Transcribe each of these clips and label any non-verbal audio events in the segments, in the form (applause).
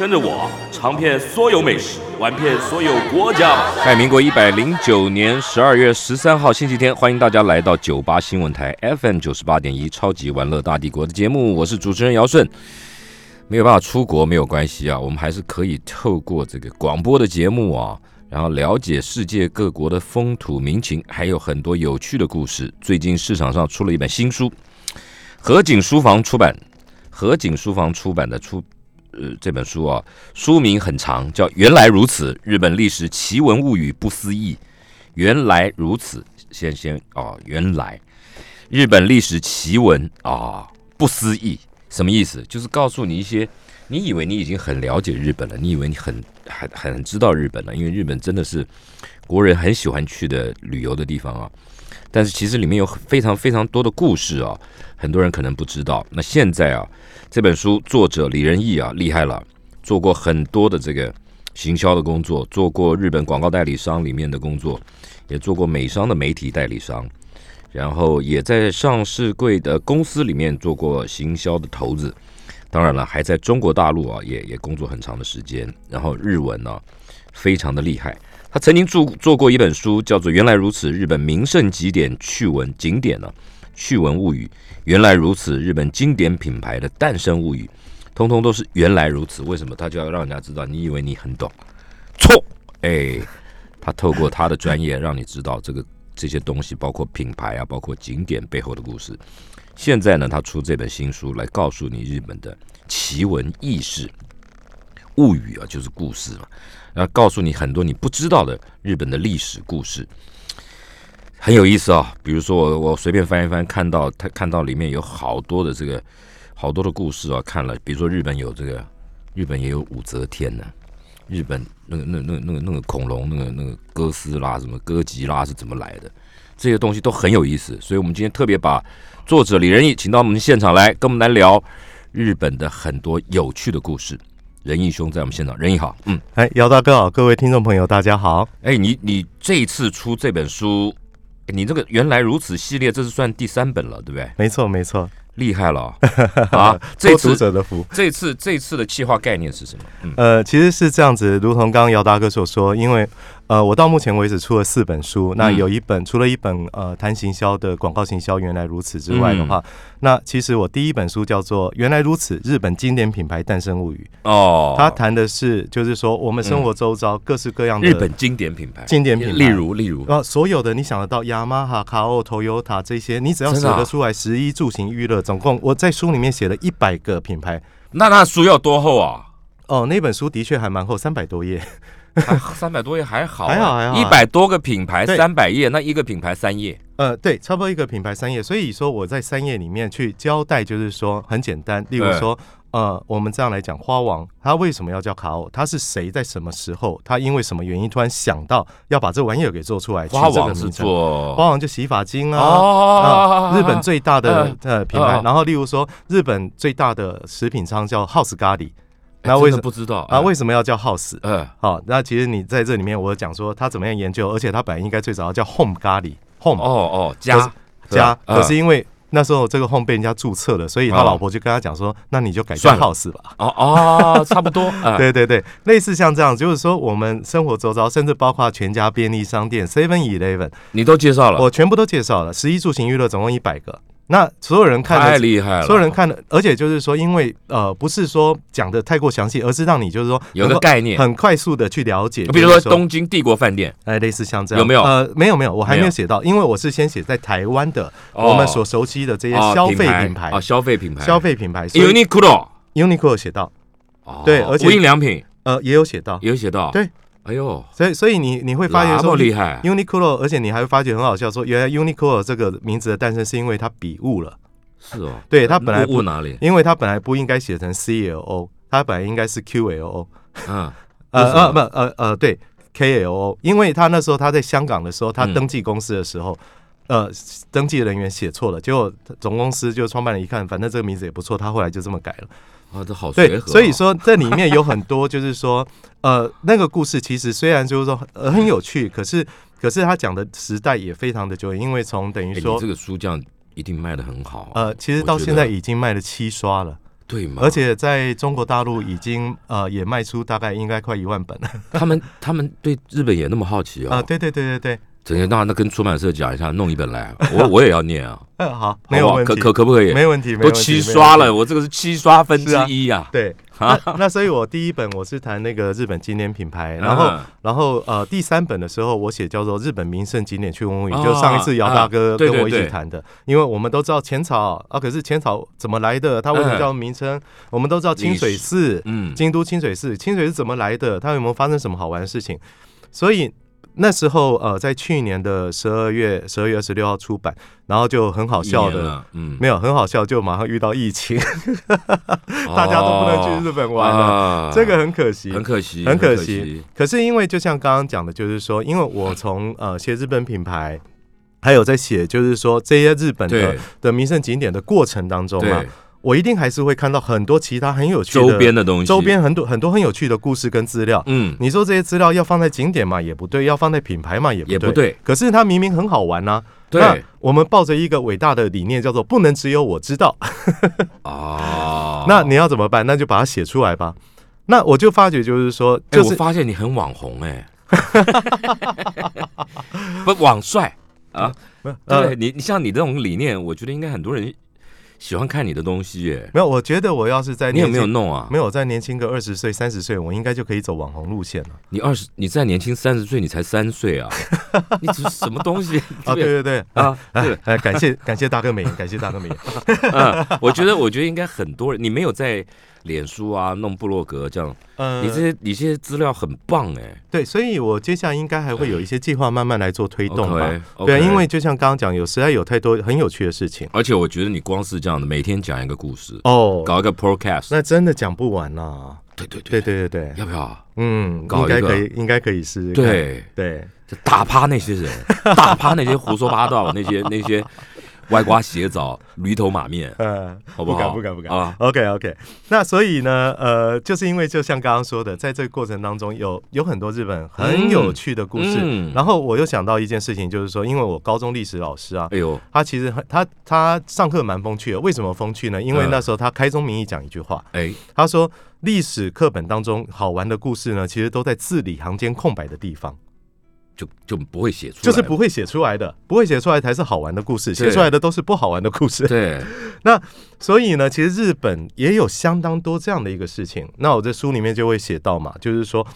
跟着我尝遍所有美食，玩遍所有国家。在民国一百零九年十二月十三号星期天，欢迎大家来到九八新闻台 FM 九十八点一超级玩乐大帝国的节目，我是主持人姚顺。没有办法出国没有关系啊，我们还是可以透过这个广播的节目啊，然后了解世界各国的风土民情，还有很多有趣的故事。最近市场上出了一本新书，河景书房出版，河景书房出版的出。呃，这本书啊，书名很长，叫《原来如此：日本历史奇闻物语不思议》。原来如此，先先哦，原来日本历史奇闻啊，不思议，什么意思？就是告诉你一些，你以为你已经很了解日本了，你以为你很很很知道日本了，因为日本真的是国人很喜欢去的旅游的地方啊。但是其实里面有非常非常多的故事啊，很多人可能不知道。那现在啊。这本书作者李仁义啊，厉害了，做过很多的这个行销的工作，做过日本广告代理商里面的工作，也做过美商的媒体代理商，然后也在上市柜的公司里面做过行销的头子。当然了，还在中国大陆啊，也也工作很长的时间。然后日文呢，非常的厉害。他曾经做做过一本书，叫做《原来如此：日本名胜景点趣闻景点》呢。趣闻物语，原来如此。日本经典品牌的诞生物语，通通都是原来如此。为什么他就要让人家知道？你以为你很懂？错！哎，他透过他的专业，让你知道这个这些东西，包括品牌啊，包括景点背后的故事。现在呢，他出这本新书来告诉你日本的奇闻异事、物语啊，就是故事嘛，然后告诉你很多你不知道的日本的历史故事。很有意思啊，比如说我我随便翻一翻，看到他看到里面有好多的这个好多的故事啊，看了，比如说日本有这个，日本也有武则天呢，日本那个那那那个那个恐龙那个那个哥斯拉什么哥吉拉是怎么来的，这些东西都很有意思，所以我们今天特别把作者李仁义请到我们现场来跟我们来聊日本的很多有趣的故事。仁义兄在我们现场，仁义好，嗯，哎，姚大哥好，各位听众朋友大家好，哎，你你这一次出这本书。你这个原来如此系列，这是算第三本了，对不对？没错，没错，厉害了 (laughs) 啊！者的福。这次这次的企划概念是什么？呃，其实是这样子，如同刚刚姚大哥所说，因为。呃，我到目前为止出了四本书，那有一本除了一本呃谈行销的广告行销原来如此之外的话，那其实我第一本书叫做《原来如此：日本经典品牌诞生物语》哦，它谈的是就是说我们生活周遭各式各样的日本经典品牌，经典品牌，例如例如啊，所有的你想得到雅马哈、卡欧、Toyota 这些，你只要写得出来，十一住行娱乐，总共我在书里面写了一百个品牌。那那书要多厚啊？哦，那本书的确还蛮厚，三百多页。三百多页还好，还好还好，一百多个品牌，三百页，那一个品牌三页。呃，对，差不多一个品牌三页。所以说我在三页里面去交代，就是说很简单。例如说，呃，我们这样来讲，花王它为什么要叫卡欧？它是谁在什么时候？它因为什么原因突然想到要把这玩意儿给做出来？花王是做花王就洗发精啊，日本最大的呃品牌。然后例如说，日本最大的食品商叫 House 咖喱。那为什么不知道啊？为什么要叫 House？嗯，好，那其实你在这里面，我讲说他怎么样研究，而且他本来应该最早要叫 Home 咖喱 Home 哦哦家家，可是因为那时候这个 Home 被人家注册了，所以他老婆就跟他讲说，那你就改叫 House 吧。哦哦，差不多。(laughs) 对对对，类似像这样，就是说我们生活周遭，甚至包括全家便利商店 Seven Eleven，你都介绍了，我全部都介绍了，十一住行娱乐总共一百个。那所有人看太厉害了，所有人看的，而且就是说，因为呃，不是说讲的太过详细，而是让你就是说有个概念，很快速的去了解。比如说东京帝国饭店，哎，类似像这样，有没有？呃，没有没有，我还没有写到，因为我是先写在台湾的我们所熟悉的这些消费品牌。啊，消费品牌，消费品牌，Uniqlo，Uniqlo 写到，对，而且无印良品。呃也有写到，也有写到，对。哎呦，所以所以你你会发觉说厉害，Uniqlo，而且你还会发觉很好笑，说原来 Uniqlo 这个名字的诞生是因为它笔误了。是哦，对他本来误哪里？因为他本来不应该写成 C L O，他本来应该是 Q L O。嗯，(laughs) 呃呃不呃呃对 KLO，因为他那时候他在香港的时候，他嗯登记公司的时候。呃，登记人员写错了，结果总公司就创办人一看，反正这个名字也不错，他后来就这么改了。啊，这好随对，和哦。所以说这里面有很多，就是说，呃，那个故事其实虽然就是说、呃、很有趣，可是可是他讲的时代也非常的久远，因为从等于说这，个书这样一定卖的很好。呃，其实到现在已经卖了七刷了，对嘛？而且在中国大陆已经呃也卖出大概应该快一万本了 (laughs) 他们他们对日本也那么好奇啊、哦。对对对对对，整天那那跟出版社讲一下，弄一本来，(laughs) 我我也要念啊。(laughs) 嗯好，没有问题，可可不可以？没问题，没都七刷。了，我这个是七刷分之一啊。(laughs) 对，啊那那所以，我第一本我是谈那个日本经典品牌，然后嗯然后呃，第三本的时候我写叫做《日本名胜景点趣闻物语》，哦就上一次姚大啊哥跟我一起谈的，因为我们都知道浅草啊，可是浅草怎么来的？它为什么嗯叫名称？我们都知道清水寺，嗯，京都清水寺，清水寺怎么来的？它有没有发生什么好玩的事情？所以那时候呃，在去年的十二月十二月二十六号出版，然后就很好笑的。嗯，没有很好笑，就马上遇到疫情，(laughs) 大家都不能去日本玩了，啊。这个很可惜，很可惜，很可可惜。可是因为就像刚刚讲的，就是说，因为我从呃写日本品牌，还有在写就是说这些日本的的名胜景点的过程当中啊对，，我一定还是会看到很多其他很有趣的周边的东西，周，边很多很多很有趣的故事跟资料。嗯，你说这些资料要放在景点嘛，也不对；要放在品牌嘛，也不对。也不对。可是它明明很好玩呐、那对我们抱着一个伟大的理念，叫做“不能只有我知道”。(laughs) 啊，(laughs) 那你要怎么办？那就把它写出来吧。那我就发觉，就是说，哎，就是我发现你很网红哎，(laughs) 不网帅啊，呃对你，你像你这种理念，我觉得应该很多人喜欢看你的东西耶。没有，我觉得我要是在你有没有弄啊？没有再年轻个二十岁、三十岁，我应该就可以走网红路线了。你二十，你再年轻三十岁，你才三岁啊！(laughs) 你这是什么东西？啊，对对对，啊，哎，感谢感谢大哥美颜，感谢大哥美颜。(laughs) 啊，我觉得，我觉得应该很多人，你没有在脸书啊弄部落格这样，呃你这些你这些资料很棒哎。对，所以我接下来应该还会有一些计划慢慢来做推动吧。对啊，因为就像刚刚讲，有实在有太多很有趣的事情而且我觉得你光是这样的，每天讲一个故事，哦，搞一个 podcast，那真的讲不完呐。对对对对，对对对，要不要？嗯，搞一个应该可以，应该可以试试看。对，对，就打趴那些人，打趴那些胡说八道那些那些歪瓜斜枣、驴头马面，呃，好不好？不敢不敢不敢。啊！OK OK，那所以呢，呃，就是因为就像刚刚说的，在这个过程当中有有很多日本很有趣的故事，嗯。然后我又想到一件事情，就是说，因为我高中历史老师啊，哎呦，他其实很他他上课蛮风趣的，为什么风趣呢？因为嗯。那时候他开宗明义讲一句话，哎，他说历史课本当中好玩的故事呢，其实都在字里行间空白的地方，就就不会写出来，就是不会写出来的，不会写出来才是好玩的故事，写出来的都是不好玩的故事。对，(laughs) 那所以呢，其实日本也有相当多这样的一个事情。那我在书里面就会写到嘛，就是说。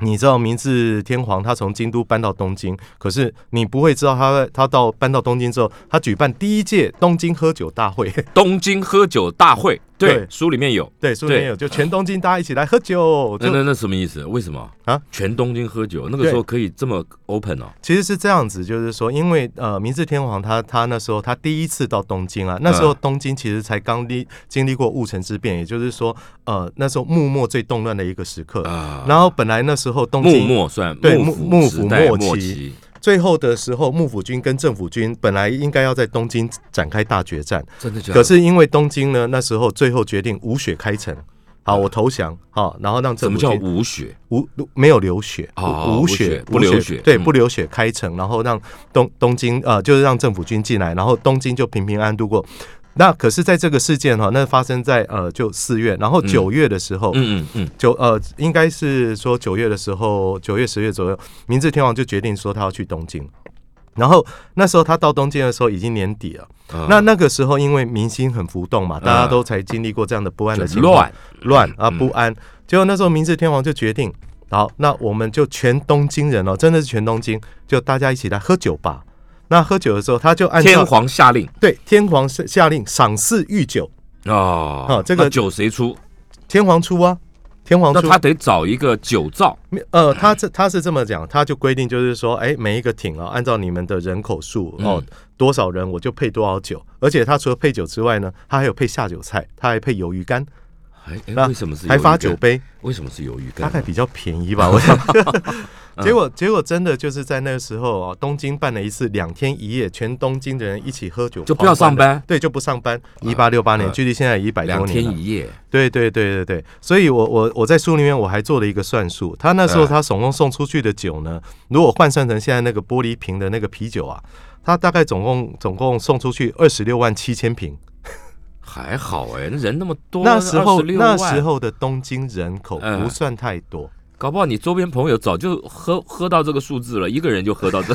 你知道明治天皇他从京都搬到东京，可是你不会知道他他到搬到东京之后，他举办第一届东京喝酒大会。(laughs) 东京喝酒大会，对对，书里面有。对，书里面有，就全东京大家一起来喝酒。就那那那什么意思？为什么啊？全东京喝酒，那个时候可以这么 open 哦。其实是这样子，就是说，因为呃，明治天皇他他那时候他第一次到东京啊，那时候嗯东京其实才刚历经历过戊辰之变，也就是说，呃，那时候幕末最动乱的一个时刻。啊，然后本来那时候东幕京末算对幕幕幕府末期，最后的时候，幕府军跟政府军本来应该要在东京展开大决战，真的假的？可是因为东京呢，那时候最后决定无血开城。好，我投降。好，然后让什么叫政府军无血？无没有流血，哦无无血血不流血对，嗯不流血开城，然后让东东京呃，就是让政府军进来，然后东京就平平安安度过。那可是，在这个事件哈，那发生在呃就四月，然后嗯。九月的时候，嗯嗯嗯，九呃应该是说九月的时候，九月十月左右，明治天皇就决定说他要去东京。然后那时候他到东京的时候已经年底了，啊。那那个时候因为民心很浮动嘛，大家都才经历过这样的不安的情况，乱。乱啊嗯。不安。结果那时候明治天皇就决定，好，那我们就全东京人哦，真的是全东京，就大家一起来喝酒吧。那喝酒的时候，他就按天皇下令对天皇下下令赏赐御酒，哦哦这个酒谁出？天皇出啊，天皇出。那他得找一个酒造呃，他这他是这么讲，他就规定就是说，哎，每一个艇啊，按照你们的人口数哦，嗯多少人我就配多少酒，而且他除了配酒之外呢，他还有配下酒菜，他还配鱿鱼干。哎哎，那为什么是还发？酒杯，为什么是鱿鱼羹呢？大概比较便宜吧，我想。(laughs) 结果结果真的就是在那个时候啊，东京办了一次两天一夜，全东京的人一起喝酒，就不要上班。对，就不上班。一八六八年，呃距离现在一百两多年了。天一夜，对对对对对，所以我我我在书里面我还做了一个算术，他那时候哎他总共送出去的酒呢，如果换算成现在那个玻璃瓶的那个啤酒啊，他大概总共总共送出去二十六万七千瓶。还好哎，那人那么多，那时候那时候的东京人口嗯。不算太多，搞不好你周边朋友早就喝喝到这个数字了，一个人就喝到这，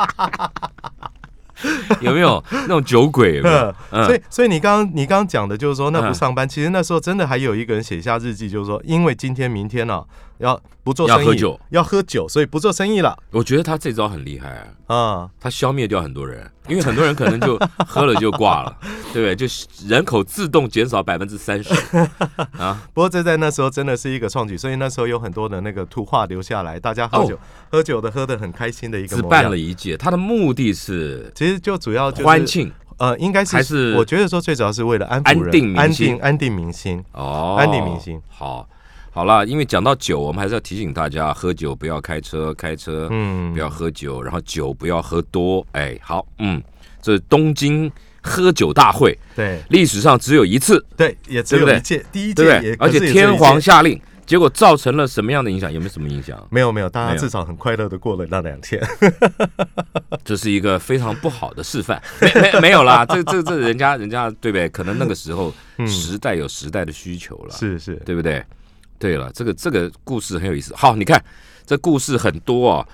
(laughs) 有没有那种酒鬼？有没有？(laughs) 嗯所以所以你刚刚你刚刚讲的就是说那嗯不上班，其实那时候真的还有一个人写下日记，就是说因为今天明天呢、要不做生意，要喝酒要喝酒，所以不做生意了我觉得他这招很厉害啊，啊。他消灭掉很多人，因为很多人可能就喝了就挂了，(laughs) 对不对？就是人口自动减少百分之三十 (laughs) 啊。不过这在那时候真的是一个创举，所以那时候有很多的那个图画留下来，大家喝酒、喝酒的喝的很开心的一个只。办了一届，他的目的是其实就主要就是欢庆呃，应该是还是我觉得说最主要是为了安抚人安定民安心定安定民心。哦，安定民心。好，好了，因为讲到酒，我们还是要提醒大家，喝酒不要开车，开车嗯不要喝酒，然后酒不要喝多。哎，好，嗯，这是东京喝酒大会，对历史上只有一次，对，也只有一届，第一对不对？届也，而且天皇下令，结果造成了什么样的影响？有没有什么影响？没有没有，大家至少很快乐的过了那两天。(laughs) 这是一个非常不好的示范。没没没有啦，这这这人家人家对不对？可能那个时候时代有时代的需求了。是是，对不对？对了，这个这个故事很有意思。好，你看这故事很多啊。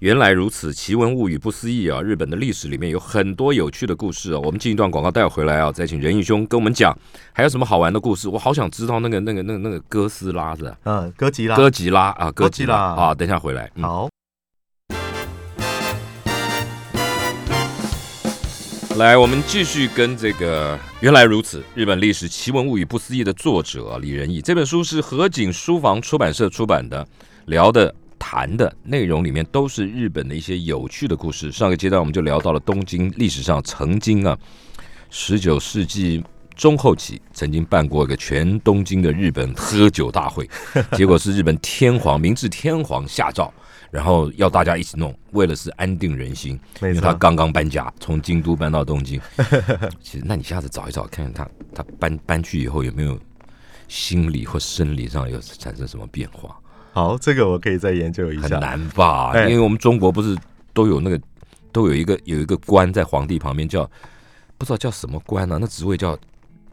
原来如此，奇闻物语不思议啊！日本的历史里面有很多有趣的故事啊。我们进一段广告，待会回来啊，再请仁义兄跟我们讲还有什么好玩的故事。我好想知道那个那个那个那个哥斯拉是吧嗯，哥吉拉，哥吉拉啊，哥吉拉哥吉拉啊！等一下回来。嗯好，来，我们继续跟这个《原来如此：日本历史奇闻物语不思议》的作者李仁义，这本书是河景书房出版社出版的，聊的、谈的内容里面都是日本的一些有趣的故事。上个阶段我们就聊到了东京历史上曾经啊，十九世纪。中后期曾经办过一个全东京的日本喝酒大会，结果是日本天皇明治天皇下诏，然后要大家一起弄，为了是安定人心，因，为他刚刚搬家，从京都搬到东京。(laughs) 其实，那你下次找一找，看看他他搬搬去以后有没有心理或生理上有产生什么变化？好，这个我可以再研究一下。很难吧？哎因为我们中国不是都有那个都有一个有一个官在皇帝旁边叫不知道叫什么官呢、那职位叫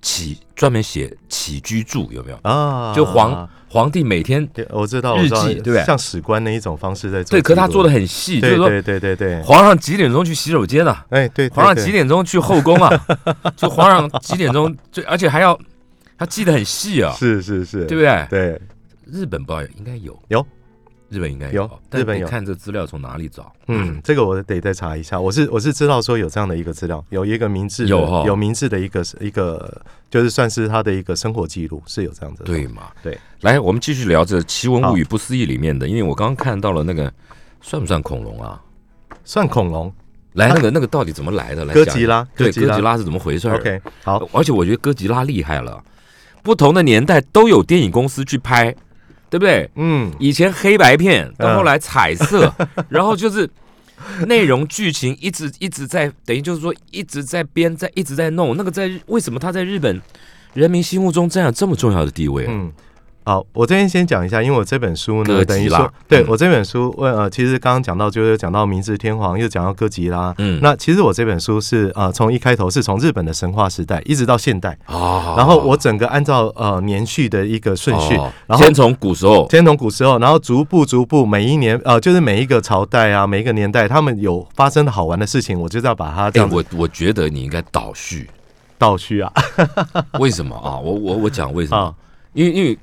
起专门写起居注，有没有？啊，就皇皇帝每天对我知道，日记对不对？像史官那一种方式在做对，可是他做的很细，就是说对对对对。对，皇上几点钟去洗手间呢、哎对，皇上几点钟去后宫啊？(laughs) 就皇上几点钟，就而且还要他记得很细啊，是是是，对不对？对，日本不知道应该有，有日本应该有但日本有看这资料从哪里找。嗯，这个我得再查一下。我是我是知道说有这样的一个资料，有一个明治的有哦有明治的一个一个，就是算是他的一个生活记录，是有这样子的。对嘛？对，来，我们继续聊这《奇闻物语不思议》里面的，因为我刚刚看到了那个算不算恐龙啊？算恐龙来，那个那个到底怎么来的？哥吉拉，对，哥吉拉是怎么回事儿，OK，好，而且我觉得哥吉拉厉害了，不同的年代都有电影公司去拍，对不对？嗯，以前黑白片，到嗯后来彩色，(laughs) 然后就是内容剧情一直一直在，等于就是说一直在编，在一直在弄。那个在日为什么他在日本人民心目中占有这么重要的地位啊？嗯，好，我这边先讲一下，因为我这本书呢，等于说，对嗯我这本书，问呃，其实刚刚讲到，就是讲到明治天皇，又讲到哥吉拉。嗯。那其实我这本书是呃，从一开头是从日本的神话时代一直到现代，啊。然后我整个按照呃年序的一个顺序，哦。然后先从古时候，先从古时候，然后逐步逐步每一年呃，就是每一个朝代啊，每一个年代，他们有发生的好玩的事情，我就是要把它这哎，样子我我觉得你应该倒叙，倒叙啊。(laughs) 为什么？啊？我我我讲为什么？啊。因为因为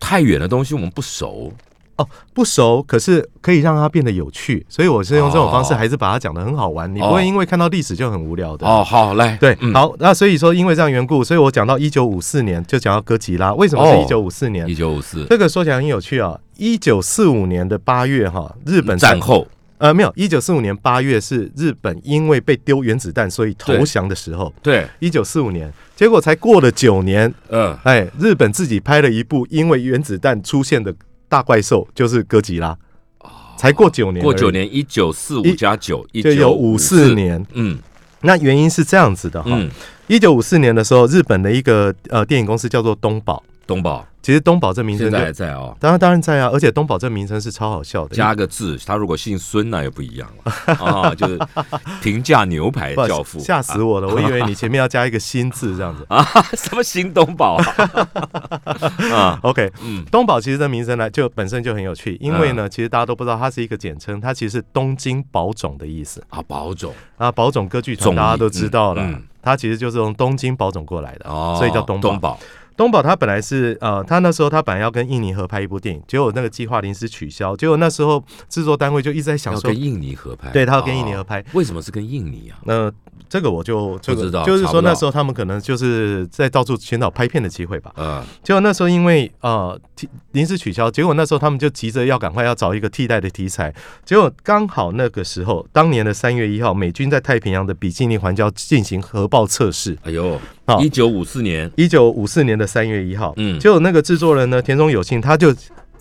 太远的东西我们不熟，哦，不熟，可是可以让它变得有趣，所以我是用这种方式，哦还是把它讲的很好玩，你不哦会因为看到历史就很无聊的。哦，好来，对，嗯，好，那所以说因为这样缘故，所以我讲到一九五四年就讲到哥吉拉，为什么是哦一九五四年？一九五四这个说起来很有趣啊。一九四五年的八月哈，日本战后，呃，没有，一九四五年八月是日本因为被丢原子弹，所以投降的时候。对，一九四五年，结果才过了九年，嗯，哎，日本自己拍了一部因为原子弹出现的大怪兽，就是哥吉拉。才过九年，过九，年，一九四五一加九，一就有九五四，年。嗯那原因是这样子的哈，嗯，一九五四年的时候，日本的一个呃电影公司叫做东宝，东宝其实东宝这名称就现在还在哦。当然当然在啊，而且东宝这名称是超好笑的，加个字，他如果姓孙那又不一样了啊，(laughs) 就是平价牛排不教父，吓死我了！我以为你前面要加一个新字这样子。(laughs) 啊！什么新东宝啊？(laughs) 啊，OK，嗯，东宝其实这名称呢，就本身就很有趣，因为呢，其实大家都不知道它是一个简称，它其实是东京宝冢的意思啊，宝冢啊。宝冢歌剧团大家都知道了，嗯嗯它其实就是从东京宝冢过来的，哦，所以叫东宝。东宝他本来是呃，他那时候他本来要跟印尼合拍一部电影，结果那个计划临时取消，结果那时候制作单位就一直在想说要跟，印尼合拍，对他要跟印尼哦合拍，为什么是跟印尼啊？那这个我就这个不知道就是说那时候他们可能就是在到处寻找拍片的机会吧。嗯，结果那时候因为呃临时取消，结果那时候他们就急着要赶快要找一个替代的题材，结果刚好那个时候，当年的三月一号，美军在太平洋的比基尼环礁进行核爆测试。哎呦，好一九五四年，一九五四年的三月一号，嗯。结果那个制作人呢，田中有幸，他就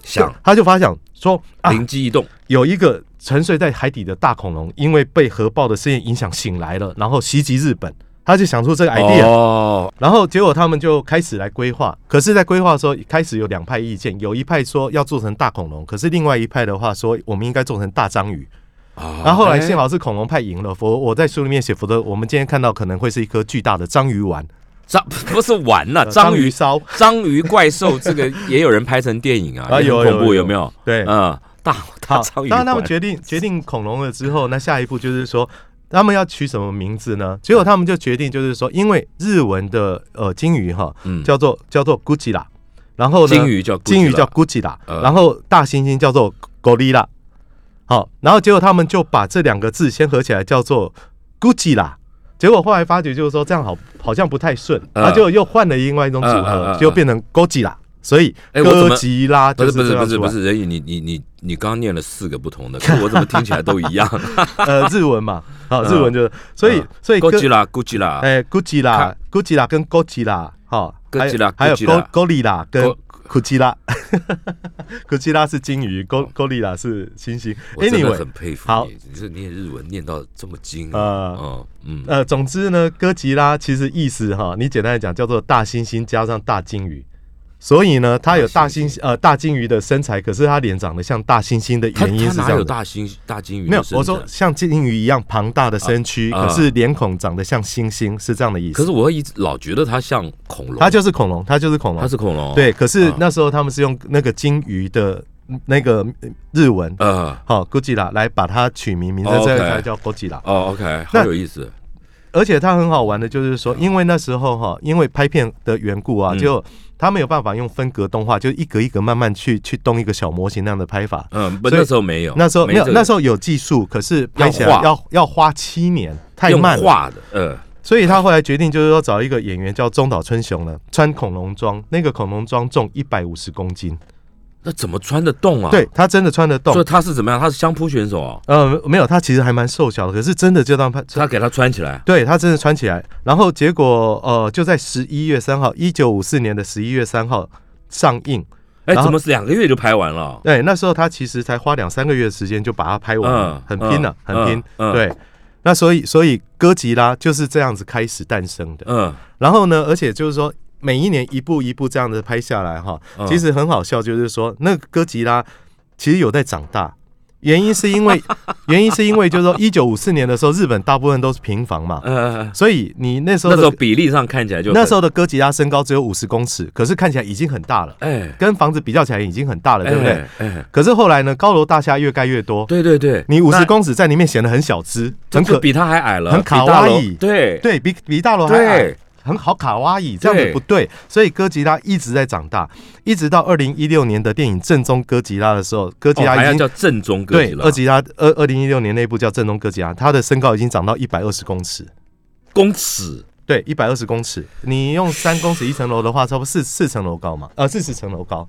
想。他就发想说啊，灵机一动，有一个沉睡在海底的大恐龙，因为被核爆的事件影响醒来了，然后袭击日本，他就想出这个 idea，、哦，然后结果他们就开始来规划，可是，在规划的时候，开始有两派意见，有一派说要做成大恐龙，可是另外一派的话说，我们应该做成大章鱼。啊然后后来哎。幸好是恐龙派赢了，否我在书里面写，否则我们今天看到可能会是一颗巨大的章鱼丸，章 (laughs) 不是玩呐，呃章鱼烧，章鱼怪兽这个也有人拍成电影啊，啊也恐怖，有有有有没有？对，嗯，大大章鱼当然他们馆决定决定恐龙了之后，那下一步就是说。他们要取什么名字呢？结果他们就决定，就是说，因为日文的呃金鱼哈嗯叫做叫做 Gucci 然后呢金鱼叫金鱼叫 Gucci 呃然后大猩猩叫做 Gorilla。好，然后结果他们就把这两个字先合起来叫做 Gucci 啦。结果后来发觉就是说这样好好像不太顺，呃他就又换了另外一种组合，就变成 Goji 啦。所以哥吉拉不就是是不是不是不是人宇，你你你你刚刚念了四个不同的，可是我怎么听起来都一样？(laughs) 呃日文嘛，(laughs) 好嗯日文就是，所以嗯所以哥 Godzilla Godzilla，哎 Gucci 啦 Gucci 啦跟 Goji 啦，好，还有还有 Godzilla Go Goli 啦跟 Go- Gucci 啦，Gucci 啦是金鱼，Go Goli 啦是猩猩。我真的 Anyway，很佩服好你，你是念日文念到这么精啊，嗯，呃，总之呢，哥吉拉其实意思哈，你简单来讲叫做大猩猩加上大金鱼，所以呢，它有大猩呃大金鱼的身材，可是它脸长得像大猩猩的原因是这样的。大猩大金鱼？没有，我说。像金鱼一样庞大的身躯，啊可是脸孔长得像猩猩，是这样的意思。可是我一直老觉得它像恐龙，它就是恐龙，它就是恐龙它。是恐龙，对，可是啊那时候他们是用那个金鱼的那个日文，呃，好、哥吉拉来把它取名，名字哦这个才叫哥吉拉。哦，OK，好那有意思，而且它很好玩的，就是说，因为那时候哈，因为拍片的缘故啊，嗯。就他没有办法用分格动画，就一格一格慢慢去去动一个小模型那样的拍法。嗯，不，那时候没有，那时候没有，那时候候有技术，可是拍起来要画。要要花七年，太慢了。画的，呃，所以他后来决定就是说找一个演员叫中岛春雄了，穿恐龙装，那个恐龙装重一百五十公斤，那怎么穿得动啊？对，他真的穿得动所以。他是怎么样？他是相扑选手啊，呃，没有，他其实还蛮瘦小的，可是真的就当他，他给他穿起来，对他真的穿起来，然后结果呃，就在十一月三号，一九五四年的十一月三号上映。哎，怎么是两个月就拍完了？对，那时候他其实才花两三个月的时间就把它拍完了，嗯很拼了，嗯很拼。对，那所以所以哥吉拉就是这样子开始诞生的。嗯，然后呢，而且就是说。每一年一步一步这样子拍下来哈，嗯。其实很好笑，就是说那个哥吉拉其实有在长大，原因是因为 (laughs) 原因是因为就是说一九五四年的时候，日本大部分都是平房嘛，呃，所以你那时候的那时候比例上看起来就，那时候的哥吉拉身高只有五十公尺，可是看起来已经很大了，哎，跟房子比较起来已经很大了，对不对？哎？哎，可是后来呢，高楼大厦越盖越多，对对对，你五十公尺在里面显得很小只，很可比他还矮了，很卡哇伊。对。对比比大楼还矮。对，，很好卡哇伊，这样子不对。所以哥吉拉一直在长大，一直到二零一六年的电影《正宗哥吉拉》的时候，哥吉拉已经、叫正宗哥对吉拉，哥吉拉二二零一六年那部叫《正宗哥吉拉》，他的身高已经长到一百二十公尺。公尺，对，一百二十公尺，你用三公尺一层楼的话，差不多四四层楼高嘛，呃，四十层楼高。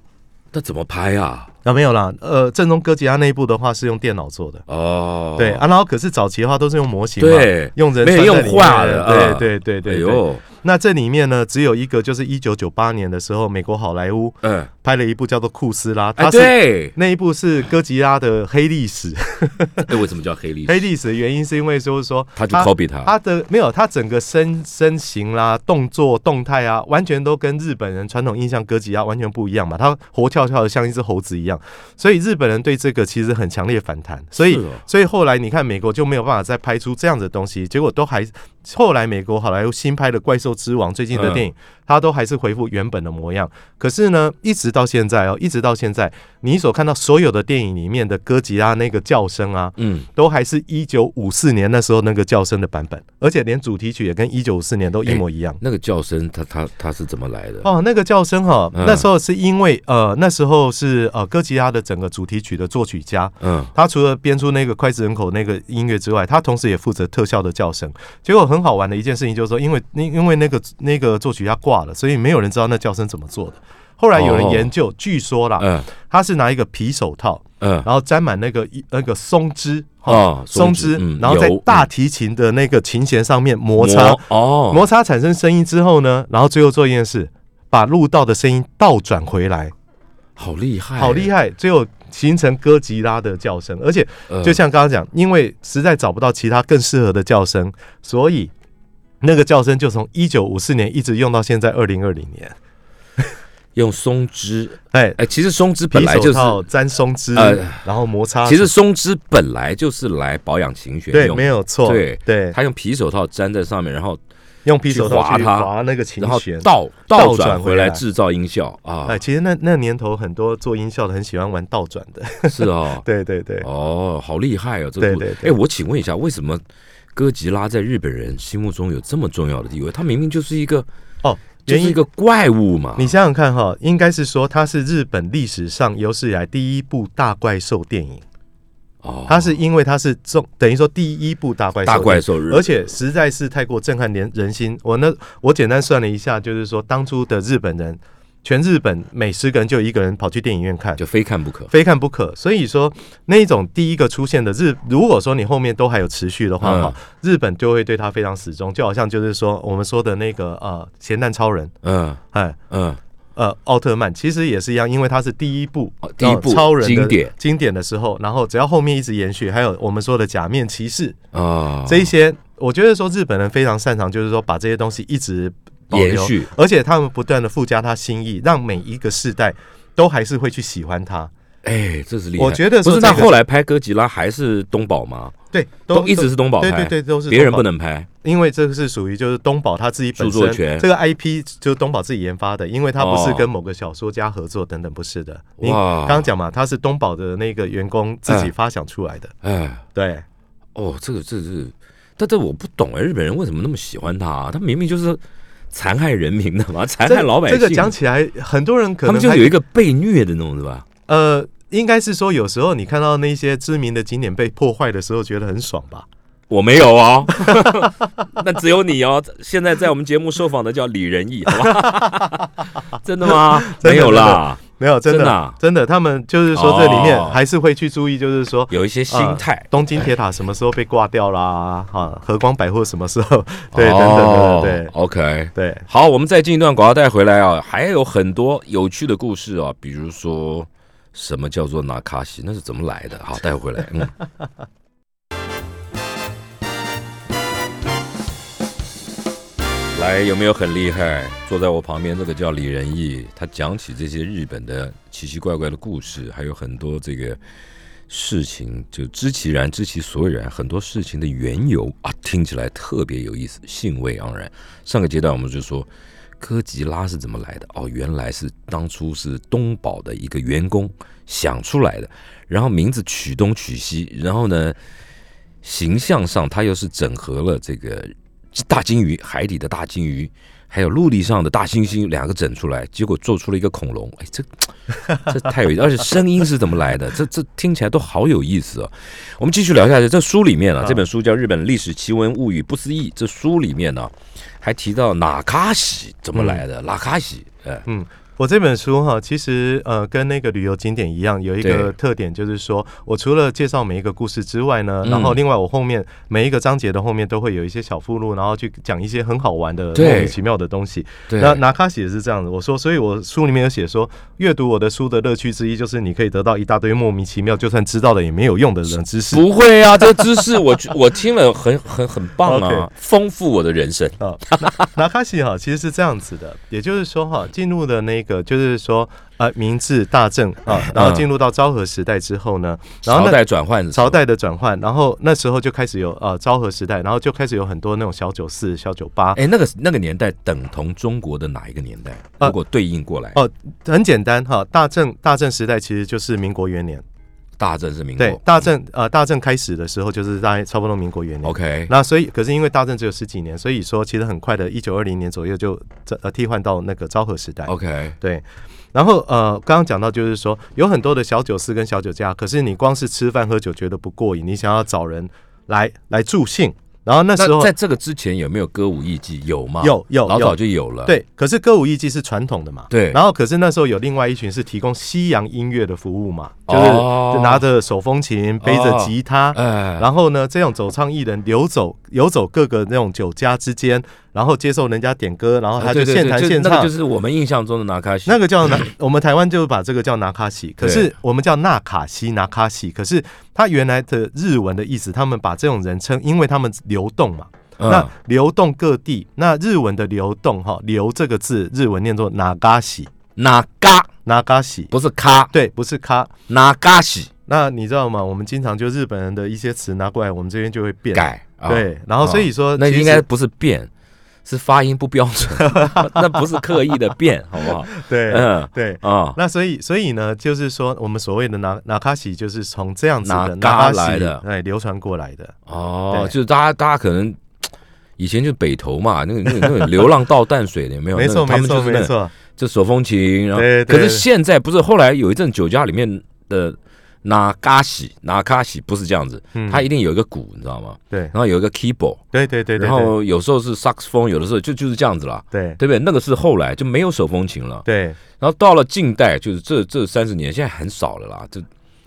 那怎么拍啊？啊，没有啦，呃，正宗哥吉拉那一部的话是用电脑做的，哦，对啊，然后可是早期的话都是用模型嘛，对用人没有画的啊对对对对对。哎呦，那这里面呢，只有一个，就是一九九八年的时候，美国好莱坞嗯，拍了一部叫做《库斯拉》，哎，它是对，那一部是哥吉拉的黑历史。(laughs) 哎，为什么叫黑历史？(laughs) 黑历史的原因是因为就是说他就 copy 他，他的没有，他整个身身形啦、动作、动态啊，完全都跟日本人传统印象哥吉拉完全不一样嘛。他活跳跳的像一只猴子一样，所以日本人对这个其实很强烈反弹。所以，哦所以后来你看美国就没有办法再拍出这样的东西，结果都还后来美国好莱坞新拍的《怪兽之王》最近的电影，它都还是恢复原本的模样。可是呢，一直到现在哦，一直到现在，你所看到所有的电影里面的哥吉拉那个叫声啊，嗯，都还是一九五四年那时候那个叫声的版本，而且连主题曲也跟一九五四年都一模一样。那个叫声，他他他是怎么来的？哦，那个叫声哈，嗯那时候是因为呃，那时候是呃哥吉拉的整个主题曲的作曲家，嗯，他除了编出那个脍炙人口那个音乐之外，他同时也负责特效的叫声。结果很好玩的一件事情就是说，因为那因为那个那个作曲家挂了，所以没有人知道那叫声怎么做的。后来有人研究，据说啦，嗯。他是拿一个皮手套，嗯，然后沾满那个一那个松脂哦松松脂然后在大提琴的那个琴弦上面摩擦，哦，摩擦产生声音之后呢，然后最后做一件事，把录到的声音倒转回来，好厉害，好厉害，最后形成哥吉拉的叫声，而且呃。就像刚刚讲，因为实在找不到其他更适合的叫声，所以那个叫声就从一九五四年一直用到现在二零二零年。用松脂，哎，哎，其实松脂本皮来就是，手套沾松脂，呃然后摩擦，其实松脂本来就是来保养琴弦对，没有错，对对，他用皮手套粘在上面，然后用皮手套去去划它划那个琴然后弦。倒倒倒转转回来制造音效啊哎，，其实那那年头很多做音效的很喜欢玩倒转的，是哦，(laughs) 对对对。哦，好厉害哦，这对对对哎，我请问一下，为什么哥吉拉在日本人心目中有这么重要的地位？他明明就是一个哦，就是一个怪物嘛，你想想看哈，应该是说它是日本历史上有史以来第一部大怪兽电影，哦，它是因为它是中等于说第一部大怪兽大怪兽日，而且实在是太过震撼人人心。我那我简单算了一下，就是说当初的日本人，全日本每十个人就有一个人跑去电影院看，就非看不可。非看不可。所以说那一种第一个出现的日，如果说你后面都还有持续的话，嗯哈、日本就会对他非常始终，就好像就是说我们说的那个呃咸蛋超人，嗯哎。嗯，呃，奥特曼其实也是一样，因为它是第一部哦，第一部呃超人的经典。经典的时候，然后只要后面一直延续，还有我们说的假面骑士，啊，这一些，我觉得说日本人非常擅长，就是说把这些东西一直延续，而且他们不断的附加他新意，让每一个世代都还是会去喜欢它。哎，这是厉害。我觉得不是，那后来拍哥吉拉还是东宝吗？对，都一直是东宝拍，对对对，都是别人不能拍。因为这个是属于就是东宝他自己本身著作权这个 IP 就是东宝自己研发的，因为他不是哦跟某个小说家合作等等，不是的。你哇刚刚讲嘛，他是东宝的那个员工自己嗯发想出来的。哎，对，哦，这个这是，但这我不懂哎，日本人为什么那么喜欢他啊？他明明就是残害人民的嘛，残害老百姓。这个讲起来，很多人可能他们就有一个被虐的那种，是吧？呃，应该是说有时候你看到那些知名的景点被破坏的时候，觉得很爽吧？我没有哦，(laughs) 那只有你哦。现在在我们节目受访的叫李仁义，好吧？(laughs) 真的吗？没有啦，没有，真的，真的啊真的，他们就是说这里面哦还是会去注意，就是说。有一些心态。东京铁塔什么时候被挂掉啦？哈，和光百货什么时候？对，哦等等的，对 OK，对。好，我们再进一段广告带回来啊，还有很多有趣的故事啊，比如说什么叫做纳卡西，那是怎么来的？好，(laughs) 带回来。嗯。(laughs) 来，有没有很厉害？坐在我旁边这个叫李仁义，他讲起这些日本的奇奇怪怪的故事，还有很多这个事情，就知其然，知其所以然，很多事情的缘由啊，听起来特别有意思，兴味盎然。上个阶段我们就说哥吉拉是怎么来的？哦，原来是当初是东宝的一个员工想出来的，然后名字取东取西，然后呢，形象上它又是整合了这个大金鱼、海底的大金鱼，还有陆地上的大猩猩两个整出来，结果做出了一个恐龙。哎，这 (laughs) 这太有意思，而且声音是怎么来的？这这听起来都好有意思哦。我们继续聊下去，这书里面啊，这本书叫《日本历史奇闻物语不思议》，这书里面呢、还提到纳卡西怎么来的？纳卡西，哎，我这本书哈，其实呃跟那个旅游景点一样，有一个特点就是说，我除了介绍每一个故事之外呢，嗯然后另外我后面每一个章节的后面都会有一些小附录，然后去讲一些很好玩的莫名其妙的东西。对，那拿卡西也是这样子，我说，所以我书里面有写说，阅读我的书的乐趣之一就是你可以得到一大堆莫名其妙，就算知道了也没有用的冷知识。不会啊，这个知识我我听了很很很棒啊 (laughs) 丰富我的人生。(laughs) 啊，拿卡西哈其实是这样子的，也就是说哈，进入的那个就是说呃明治大正啊，然后进入到昭和时代之后呢，然后朝那代转换朝代的转换，然后那时候就开始有呃昭和时代，然后就开始有很多那种小酒肆、小酒吧。哎，那个那个年代等同中国的哪一个年代？呃如果对应过来，哦很简单哈，大正大正时代其实就是民国元年，大正是民国。对，大正呃大正开始的时候就是大概差不多民国元年。OK，那所以，可是因为大正只有十几年，所以说其实很快的，一九二零年左右就这呃替换到那个昭和时代。OK，对，然后呃，刚刚讲到就是说，有很多的小酒肆跟小酒家，可是你光是吃饭喝酒觉得不过瘾，你想要找人来来助兴，然后那时候那在这个之前有没有歌舞艺伎？有吗？有有老早就有了。对，可是歌舞艺伎是传统的嘛，对然后可是那时候有另外一群是提供西洋音乐的服务嘛，就是拿着手风琴，背着吉他。哎，然后呢，这种走唱艺人游走游走各个那种酒家之间，然后接受人家点歌，然后他就现弹现唱就那个就。是我们印象中的纳卡西。那个叫拿，(laughs) 我们台湾就把这个叫拿卡西，可是我们叫纳卡西、拿卡西，可是他原来的日文的意思，他们把这种人称，因为他们流动嘛，嗯。那流动各地，那日文的流动哈，流这个字日文念作哪嘎喜，哪嘎？哪嘎喜，不是咖，对，不是卡。哪嘎西。那你知道吗？我们经常就日本人的一些词拿过来，我们这边就会变。改。啊对，然后所以说，那应该不是变，是发音不标准，(laughs) 那不是刻意的变，(laughs) 好不好？对嗯对。啊，那所以，所以呢，就是说，我们所谓的拿拿卡西，就是从这样子的拿来的哎，流传过来的。哦，就是大家大家可能以前就北投嘛，那个那个那个 (laughs) 流浪到淡水的有没有？没错，没错，没错。就手风琴，然后对对可是现在不是后来有一阵酒家里面的拿卡西那卡西不是这样子，嗯。它一定有一个鼓，你知道吗？对。然后有一个 keyboard，对对对对，然后有时候是 sax phone，有的时候就就是这样子啦，对。对不对？那个是后来就没有手风琴了，对，然后到了近代，就是这这三十年，现在很少了啦，这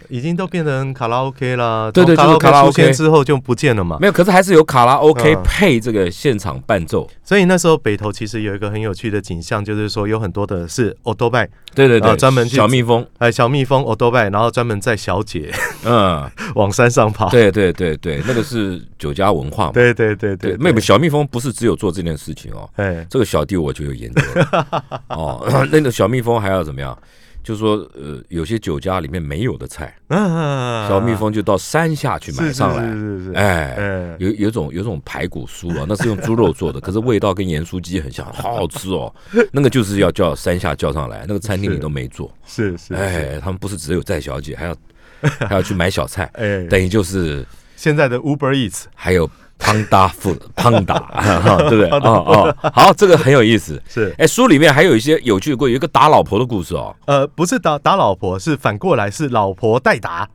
已经都变成卡拉 OK 啦。对对从就是卡拉 OK 现之后就不见了嘛。没有，可是还是有卡拉 OK 嗯配这个现场伴奏，所以那时候北投其实有一个很有趣的景象，就是说有很多的是 o d o b i 对对对，啊专门去小蜜蜂，哎小蜜蜂 o d o b i 然后专门载小姐嗯，(laughs) 往山上跑。对对对对，那个是酒家文化嘛，对对对对，对，妹妹小蜜蜂不是只有做这件事情哦，哎这个小弟我就有研究了哦，(coughs) 那个小蜜蜂还要怎么样？就是说，呃，有些酒家里面没有的菜，啊小蜜蜂就到山下去买上来，是是是，哎，哎。有有种有种排骨酥啊，那是用猪肉做的，(laughs) 可是味道跟盐酥鸡很像，好好吃哦。那个就是要叫山下叫上来，那个餐厅里都没做。是是，是。哎，他们不是只有载小姐，还要 (laughs) 还要去买小菜，(laughs) 哎，等于就是现在的 Uber Eats 还有胖达 food 胖达，对不对？哦哦，好，这个很有意思。(laughs) 是哎，书里面还有一些有趣的故事，有一个打老婆的故事哦，呃不是打打老婆，是反过来是老婆代打，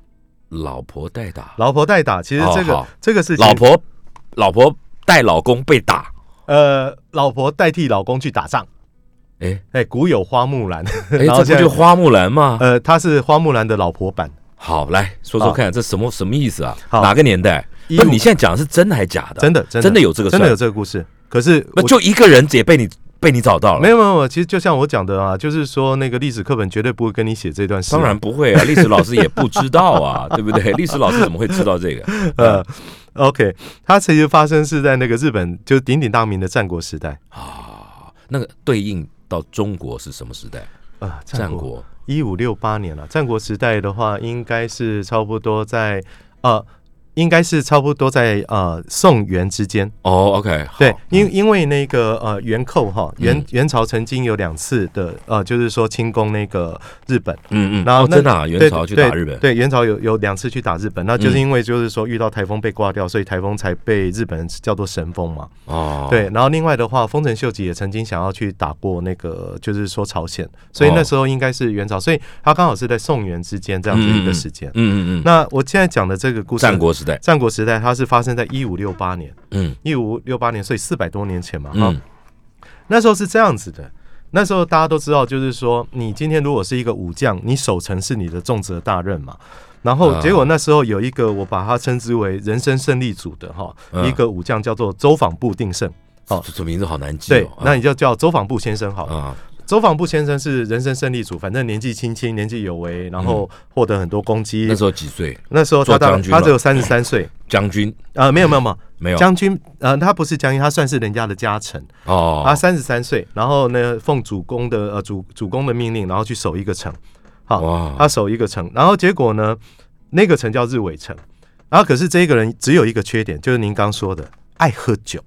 老婆代打，老婆代打。其实这个这个是，老婆老婆带老公被打，呃老婆代替老公去打仗。哎哎，古有花木兰，哎，这不就花木兰吗？(laughs) 呃，她是花木兰的老婆版。好，来说说看，这什么什么意思啊？好哪个年代？一不，你现在讲的是真的还是假的？真的真的真的有这个真的有这个故事。可是不就一个人也被你被你找到了？没有没有没有，其实就像我讲的啊，就是说那个历史课本绝对不会跟你写这段事。当然不会啊，(laughs) 历史老师也不知道啊，(laughs) 对不对？历史老师怎么会知道这个？(laughs) 呃，OK，它其实发生是在那个日本就鼎鼎大名的战国时代啊，那个对应到中国是什么时代？啊，战国一五六八年了。战国时代的话，应该是差不多在呃，应该是差不多在呃宋元之间。哦，OK，对，因因为那个呃元寇哈元嗯。元朝曾经有两次的呃，就是说进攻那个日本，嗯嗯，然后那哦真的啊，元朝去打日本，对，元朝有有两次去打日本，那就是嗯。因为就是说遇到台风被挂掉，所以台风才被日本人叫做神风嘛。哦，对，然后另外的话，丰臣秀吉也曾经想要去打过那个，就是说朝鲜，所以那时候应该是元朝，所以他刚好是在宋元之间这样子一个时间。嗯。嗯嗯，那我现在讲的这个故事，战国时代，战国时代，它是发生在一五六八年，嗯一五六八年，所以四百多年前嘛。哈、嗯那时候是这样子的。那时候大家都知道，就是说，你今天如果是一个武将，你守城是你的重责大任嘛。然后啊结果那时候有一个，我把它称之为人生胜利组的哈，嗯一个武将叫做周访部定胜。哦这这名字好难记对哦。，那你就叫周访部先生好了。啊，周访部先生是人生胜利组，反正年纪轻轻，年纪有为，然后获得很多功绩。嗯那时候几岁？那时候他他只有三十三岁，将军？啊，没有没有没有，没有。将军，呃，他不是将军，他算是人家的家臣。哦，他三十三岁，然后呢，奉主公的呃主主公的命令，然后去守一个城，好，他守一个城，然后结果呢，那个城叫日尾城，然后可是这一个人只有一个缺点，就是您刚说的爱喝酒，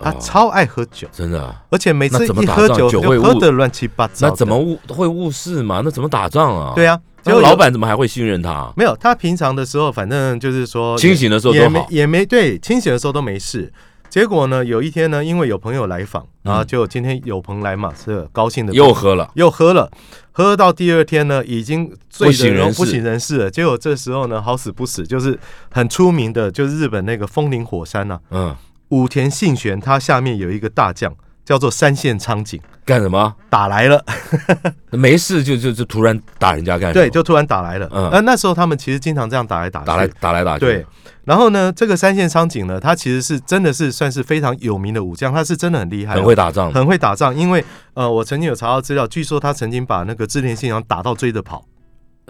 他哦超爱喝酒，真的啊，而且每次一喝酒就喝得乱七八糟。那怎么误会误事嘛？那怎么打仗啊？对啊？结结果老板怎么还会信任他？没有，他平常的时候，反正就是说清醒的时候也没也没对，清醒的时候都没事。结果呢，有一天呢，因为有朋友来访，然后就今天有朋来嘛，是高兴的嗯又喝了，又喝了，喝到第二天呢，已经醉不省人不省人事了。结果这时候呢，好死不死，就是很出名的，就是日本那个风林火山呐、嗯，武田信玄，他下面有一个大将叫做山县昌景，干什么？打来了，(laughs) 没事就就就突然打人家干什么？对，就突然打来了。嗯那，那时候他们其实经常这样打来打去，打来打来打去。对，然后呢，这个三线昌景呢，他其实是真的是算是非常有名的武将，他是真的很厉害哦，很会打仗。很会打仗。因为呃，我曾经有查到资料，据说他曾经把那个织田信长打到追着跑，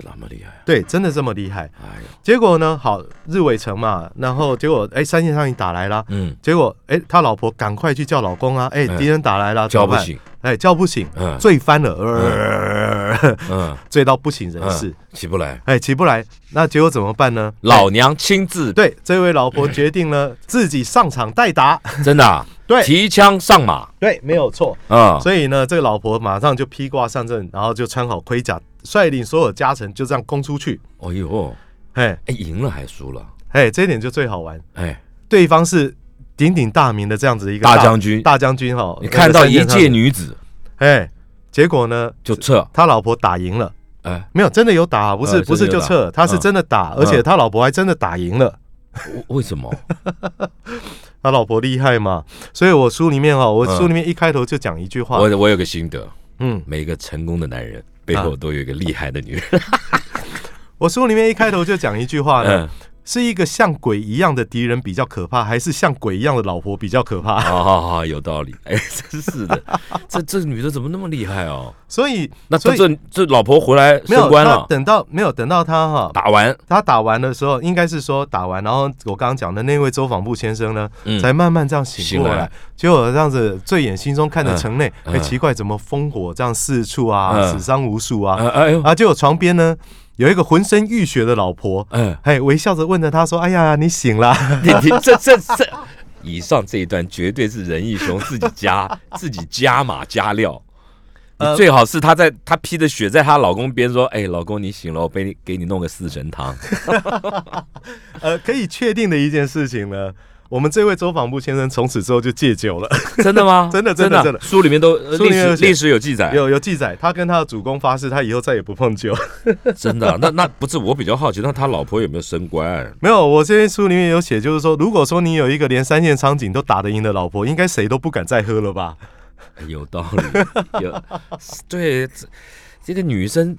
那么厉害，对，真的这么厉害。哎呦，结果呢，好日尾城嘛，然后结果哎，山县昌景打来了。嗯，结果，哎，他老婆赶快去叫老公啊！哎，哎敌人打来了，叫不醒，哎，叫不醒，嗯醉翻了，呃，嗯醉到不省人事嗯，，起不来。哎，起不来。那结果怎么办呢？老娘亲自对这位老婆决定了自己上场代打，真的啊 (laughs) 对提枪上马对，没有错。啊！所以呢，这个老婆马上就披挂上阵，然后就穿好盔甲，率领所有家臣就这样攻出去。哦呦，哎哎，赢了还输了？哎，这一点就最好玩。哎，对方是鼎鼎大名的这样子一个大将军。大将军哈，你看到一介女子。哎，结果呢，就撤，他老婆打赢了。哎，没有，真的有打，不是、呃不是就撤，他是真的打，而且他老婆还真的打赢了。为为什么？(laughs) 他老婆厉害嘛，所以我书里面哈，我嗯。书里面一开头就讲一句话，我我有个心得，嗯，每个成功的男人背后都有一个厉害的女人。(laughs) 我书里面一开头就讲一句话呢，嗯，是一个像鬼一样的敌人比较可怕，还是像鬼一样的老婆比较可怕？好好好，有道理。哎，真是的，这这女的怎么那么厉害哦？所以那所以这这这老婆回来没有他升官了，等到没有等到他哈，打完，他打完的时候，应该是说打完，然后我刚刚讲的那位周访部先生呢，嗯才慢慢这样醒过来。结果这样子醉眼心中看着城内，哎、嗯嗯奇怪，怎么烽火这样四处啊，嗯死伤无数啊？哎哎呦，啊，结果床边呢有一个浑身浴血的老婆，嗯，哎，微笑着问着他说：“哎呀，你醒了？” (laughs) 你你这这这，以上这一段绝对是任义雄自己加 (laughs) 自己加码加料。最好是她在她披着血在她老公边说：“哎，老公你醒了，我给你给你弄个四神汤。(laughs) 呃，可以确定的一件事情呢，我们这位周访部先生从此之后就戒酒了。(laughs) ”真的吗？(laughs) 真的真的真的书里面都呃历史历史有记载，有有记载，他跟他的主公发誓，他以后再也不碰酒。(laughs) 真的啊。那那不是我比较好奇，那他老婆有没有升官？没有，我这边书里面有写，就是说，如果说你有一个连三线场景都打得赢的老婆，应该谁都不敢再喝了吧？哎有道理，有对这这个女生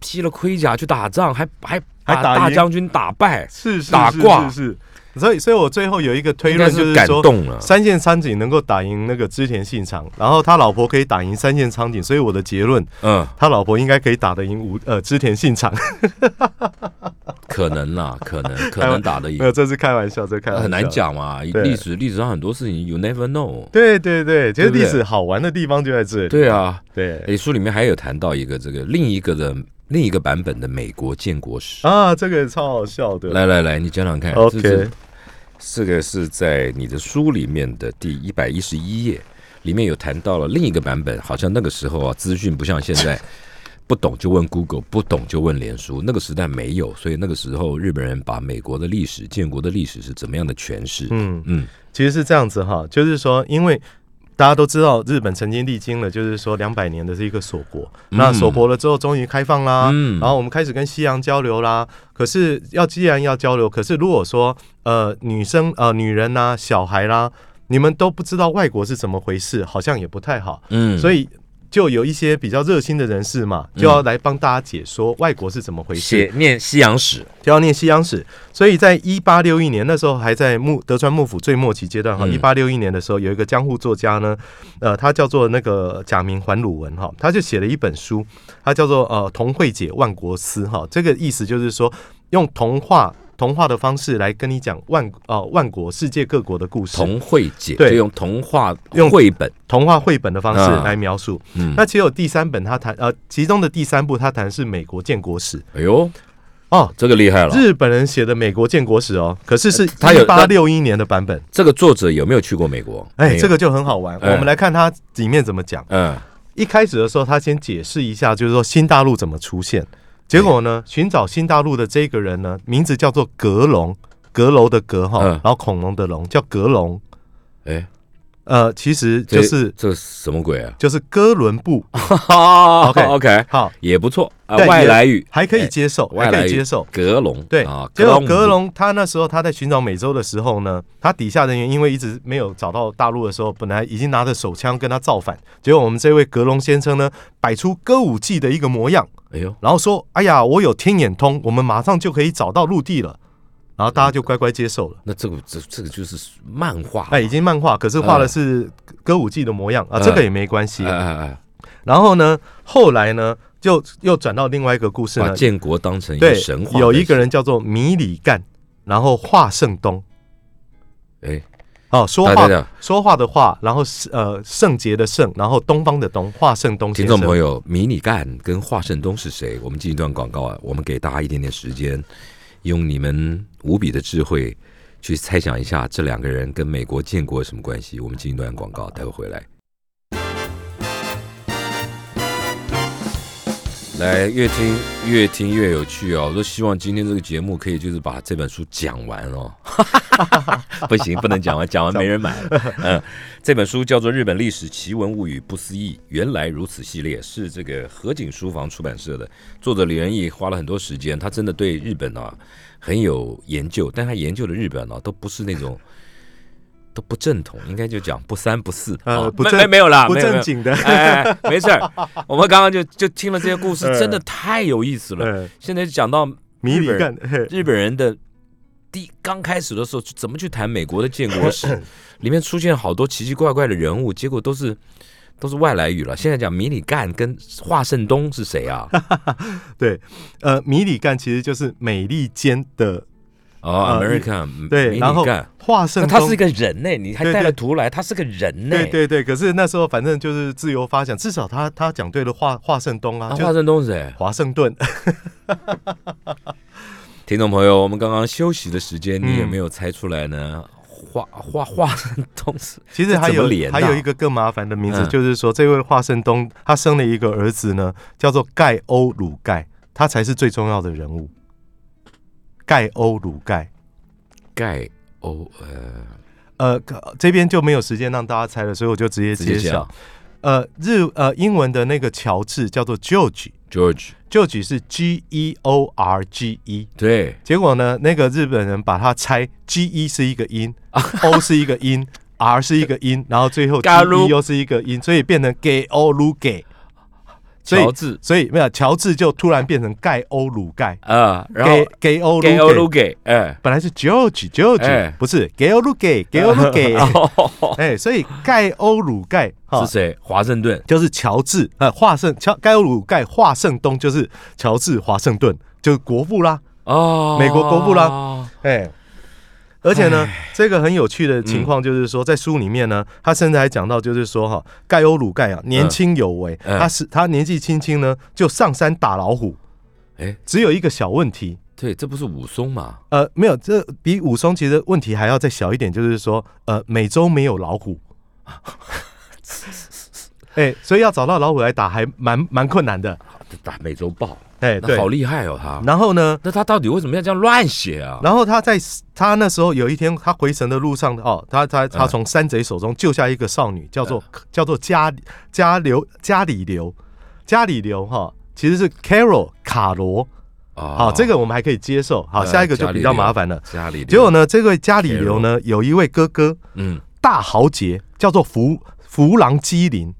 披了盔甲去打仗，还还把还打大将军打败，是是是打挂是是。所以，所以我最后有一个推论，就是说，三线苍井能够打赢那个织田信长，然后他老婆可以打赢三线苍井，所以我的结论，嗯，他老婆应该可以打得赢武呃织田信长。(laughs) 可能啦，可能可能打得赢没，有，这是开玩笑，这开玩笑，很难。讲嘛。对历史历史上很多事情，you never know。对对对，其实历史好玩的地方就在这里。对啊，对诶，书里面还有谈到一个这个另一个的另一个版本的美国建国史。啊，这个也超好笑的。来来来，你讲讲看。OK 这是这个是在你的书里面的第一百一十一页，里面有谈到了另一个版本。好像那个时候啊，资讯不像现在，不懂就问 Google，不懂就问脸书。那个时代没有，所以那个时候日本人把美国的历史、建国的历史是怎么样的诠释？嗯，嗯其实是这样子哈，就是说，因为大家都知道，日本曾经历经了，就是说两百年的是一个锁国。嗯那锁国了之后，终于开放啦，嗯然后我们开始跟西洋交流啦。可是要既然要交流，可是如果说呃女生呃女人呐、小孩啦，你们都不知道外国是怎么回事，好像也不太好。嗯，所以就有一些比较热心的人士嘛，就要来帮大家解说外国是怎么回事，写念西洋史，就要念西洋史。所以在一八六一年，那时候还在幕德川幕府最末期阶段哈。嗯一八六一年的时候，有一个江户作家呢，呃，他叫做那个假名桓鲁文哈，他就写了一本书，他叫做呃同慧解万国思哈。这个意思就是说，用童话童话的方式来跟你讲万呃万国世界各国的故事，童慧解，对就用童话用绘本，童话绘本的方式啊来描述。嗯，那其实有第三本，他谈呃，其中的第三部他谈的是美国建国史哎呦，哦。这个厉害了。日本人写的美国建国史哦，可是是他有一八六一年的版本。这个作者有没有去过美国？哎，这个就很好玩。哎我们来看他里面怎么讲。嗯，一开始的时候，他先解释一下，就是说新大陆怎么出现。结果呢，寻找新大陆的这个人呢，名字叫做格龙，阁楼的阁哈，嗯然后恐龙的龙，叫格龙。哎，呃，其实这就是这什么鬼啊就是哥伦布。(laughs) OK OK 好，也不错啊，对外来语还可以哎接受，还外来语可以接受。格隆对啊，结果格格隆他那时候他在寻找美洲的时候呢，他底下人员因为一直没有找到大陆的时候，本来已经拿着手枪跟他造反，结果我们这位格隆先生呢，摆出歌舞伎的一个模样，哎呦，然后说：“哎呀，我有天眼通，我们马上就可以找到陆地了。”然后大家就乖乖接受了。那这个这这个就是漫画，哎，已经漫画，可是画的是歌舞伎的模样啊，嗯这个也没关系哎。哎哎，然后呢，后来呢，就又转到另外一个故事呢，把建国当成一个对神话，，有一个人叫做米里干，然后华盛东。哎，哦，说话大家说话的话，然后是呃圣洁的圣，然后东方的东，华盛东。听众朋友，迷你干跟华盛东是谁？我们进一段广告啊，我们给大家一点点时间，用你们无比的智慧去猜想一下这两个人跟美国建国有什么关系。我们进一段广告，待会回来。来，越听越听越有趣哦！我都希望今天这个节目可以就是把这本书讲完哦。(laughs) 不行，不能讲完，讲完没人买了。嗯，这本书叫做《日本历史奇闻物语不思议，原来如此》系列，是这个河井书房出版社的。作者李仁义花了很多时间，他真的对日本啊很有研究，但他研究的日本啊都不是那种。都不正统，应该就讲不三不四啊不正没没有啦，不正经的。哎，哎没事儿，(laughs) 我们刚刚就就听了这些故事，(laughs) 嗯真的太有意思了。呃，现在讲到米里干，日本人的第刚开始的时候，怎么去谈美国的建国史，(laughs) 里面出现好多奇奇怪怪的人物，结果都是都是外来语了。现在讲米里干跟华盛东是谁啊？对，呃，米里干其实就是美利坚的，哦呃，American，对，然后华盛东那他是一个人呢，你还对带了对图来，他是个人呢。对对对，可是那时候反正就是自由发想，至少他他讲对了华华盛东啊，华盛东是谁？华盛顿，(laughs) 听众朋友，我们刚刚休息的时间，你有嗯没有猜出来呢？(laughs) 华华华盛顿是其实还有还有一个更麻烦的名字，嗯就是说这位华盛东他生了一个儿子呢，叫做盖欧鲁盖，他才是最重要的人物。盖欧鲁盖，盖欧呃，呃，这边就没有时间让大家猜了，所以我就直接直接揭晓。讲。呃，日呃英文的那个乔治叫做 George。George，George 是 G E O R G E，对，结果呢，那个日本人把它拆，G E 是一个音，O 是一个音，R 是一个音，然后最后 G 嘎噜 E 又是一个音，所以变成 Gay O 鲁 Gay，所以乔治。所以没有乔治就突然变成盖欧鲁盖。啊，然后 Gay 欧给欧鲁给，哎，本来是 George George，、哎。不是 Gay 欧鲁 Gay Gay 欧鲁哦。哎，所以盖欧鲁盖哈。是谁？华盛顿，就是乔治，呃，华盛乔盖欧鲁盖华盛东就是乔治华盛顿，就是国父啦，哦，美国国父啦，哎。而且呢，这个很有趣的情嗯况就是说，在书里面呢，他甚至还讲到，就是说哈，盖欧鲁盖啊，年轻有为，嗯。他是他年纪轻轻呢，就上山打老虎，哎，只有一个小问题，对，这不是武松嘛？呃，没有，这比武松其实问题还要再小一点，就是说，呃，美洲没有老虎，(laughs) 哎，所以要找到老虎来打还蛮蛮困难的，打美洲豹，哎，好，厉害哦，他。然后呢，那他到底为什么要这样乱写啊？然后他在他那时候有一天，他回城的路上，哦，他他他嗯从山贼手中救下一个少女，叫做叫做加加流加里流，加里流哈，其实是 Carol 卡罗，啊好，这个我们还可以接受。好，呃下一个就比较麻烦了。家里结果呢，这位加里流呢，有一位哥哥，嗯，大豪杰，叫做弗弗朗基林。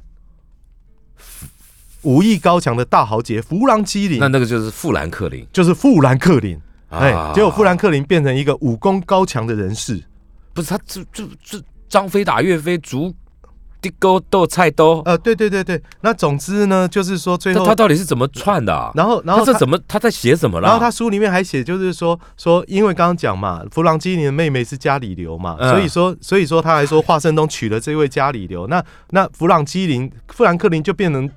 武艺高强的大豪杰弗朗基林那，那个就是富兰克林，就是富兰克林。哎、啊结果富兰克林变成一个武功高强的人士。不是他这这这张飞打岳飞，竹地沟斗菜刀，呃，对对对对，那总之呢，就是说最后他他到底是怎么串的啊？然后然后这怎么他在写什么啦？然后他书里面还写，就是说说，因为刚刚讲嘛，弗朗基林的妹妹是加里流嘛，嗯所以说所以说他还说华盛顿娶了这位加里流，那那弗朗基林富兰克林就变成